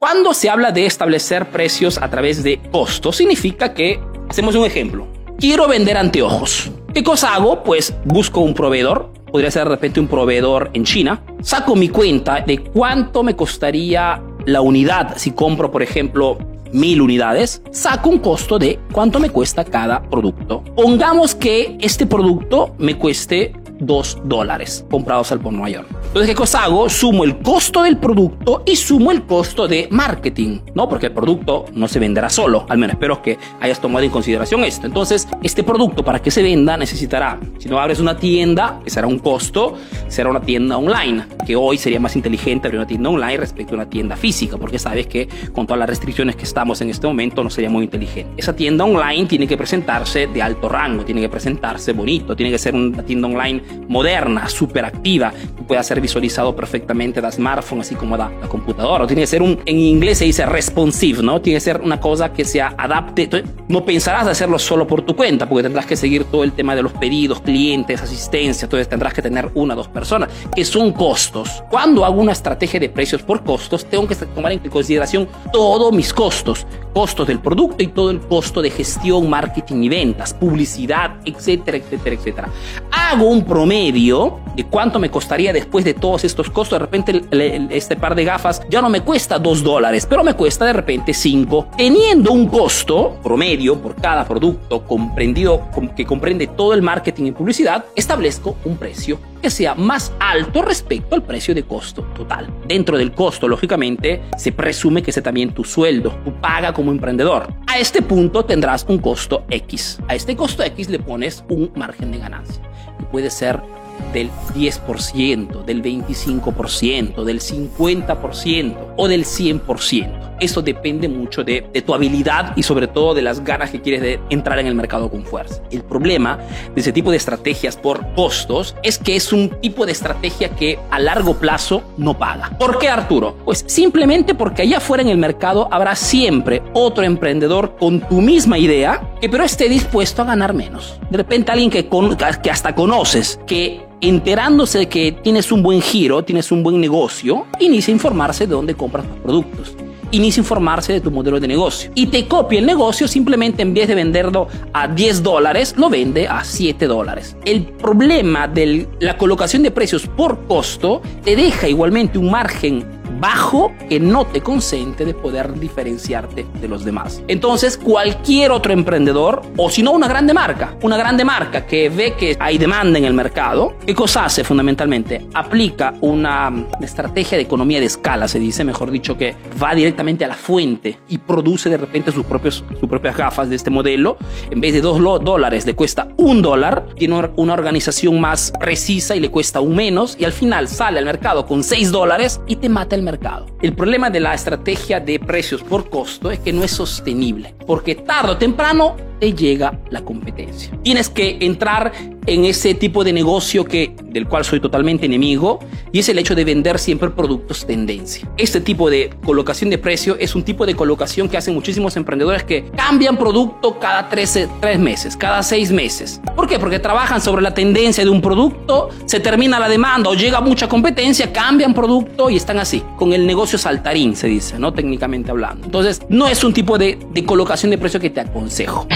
Cuando se habla de establecer precios a través de costos, significa que, hacemos un ejemplo, quiero vender anteojos. ¿Qué cosa hago? Pues busco un proveedor, podría ser de repente un proveedor en China, saco mi cuenta de cuánto me costaría la unidad si compro, por ejemplo, mil unidades, saco un costo de cuánto me cuesta cada producto. Pongamos que este producto me cueste 2 dólares comprados al por York. Entonces, ¿qué cosa hago? Sumo el costo del producto y sumo el costo de marketing, ¿no? Porque el producto no se venderá solo, al menos espero que hayas tomado en consideración esto. Entonces, este producto para que se venda necesitará, si no abres una tienda, que será un costo, será una tienda online, que hoy sería más inteligente abrir una tienda online respecto a una tienda física, porque sabes que con todas las restricciones que estamos en este momento no sería muy inteligente. Esa tienda online tiene que presentarse de alto rango, tiene que presentarse bonito, tiene que ser una tienda online moderna, súper activa, que pueda ser visualizado perfectamente da smartphone, así como da la computadora. Tiene que ser un, en inglés se dice responsive, ¿no? Tiene que ser una cosa que se adapte. Entonces, no pensarás hacerlo solo por tu cuenta, porque tendrás que seguir todo el tema de los pedidos, clientes, asistencia, entonces tendrás que tener una o dos personas, que son costos. Cuando hago una estrategia de precios por costos, tengo que tomar en consideración todos mis costos, costos del producto y todo el costo de gestión, marketing y ventas, publicidad, etcétera, etcétera, etcétera. Hago un promedio de cuánto me costaría después de todos estos costos. De repente este par de gafas ya no me cuesta 2 dólares, pero me cuesta de repente 5. Teniendo un costo promedio por cada producto comprendido, que comprende todo el marketing y publicidad, establezco un precio que sea más alto respecto al precio de costo total. Dentro del costo, lógicamente, se presume que ese también tu sueldo, tu paga como emprendedor. A este punto tendrás un costo X. A este costo X le pones un margen de ganancia, puede ser del 10%, del 25%, del 50% o del 100%. Eso depende mucho de, tu habilidad y sobre todo de las ganas que quieres de entrar en el mercado con fuerza. El problema de ese tipo de estrategias por costos es que es un tipo de estrategia que a largo plazo no paga. ¿Por qué Arturo? Pues simplemente porque allá afuera en el mercado habrá siempre otro emprendedor con tu misma idea que pero esté dispuesto a ganar menos. De repente alguien que, que hasta conoces que enterándose de que tienes un buen giro, tienes un buen negocio, inicia a informarse de dónde compras tus productos inicia a informarse de tu modelo de negocio y te copia el negocio simplemente en vez de venderlo a 10 dólares, lo vende a 7 dólares. El problema de la colocación de precios por costo te deja igualmente un margen bajo que no te consente de poder diferenciarte de los demás. Entonces, cualquier otro emprendedor, o si no una grande marca, una grande marca que ve que hay demanda en el mercado, ¿qué cosa hace fundamentalmente? Aplica una estrategia de economía de escala, se dice, mejor dicho, que va directamente a la fuente y produce de repente sus, propios, sus propias gafas de este modelo. En vez de 2 dólares, le cuesta un dólar, tiene una organización más precisa y le cuesta un menos, y al final sale al mercado con 6 dólares y te mata el mercado. El problema de la estrategia de precios por costo es que no es sostenible, porque tarde o temprano te llega la competencia. Tienes que entrar en ese tipo de negocio que, del cual soy totalmente enemigo y es el hecho de vender siempre productos tendencia. Este tipo de colocación de precio es un tipo de colocación que hacen muchísimos emprendedores que cambian producto cada tres, tres meses, cada seis meses. ¿Por qué? Porque trabajan sobre la tendencia de un producto, se termina la demanda o llega mucha competencia, cambian producto y están así, con el negocio saltarín, se dice, ¿no? Técnicamente hablando. Entonces, no es un tipo de, de colocación de precio que te aconsejo.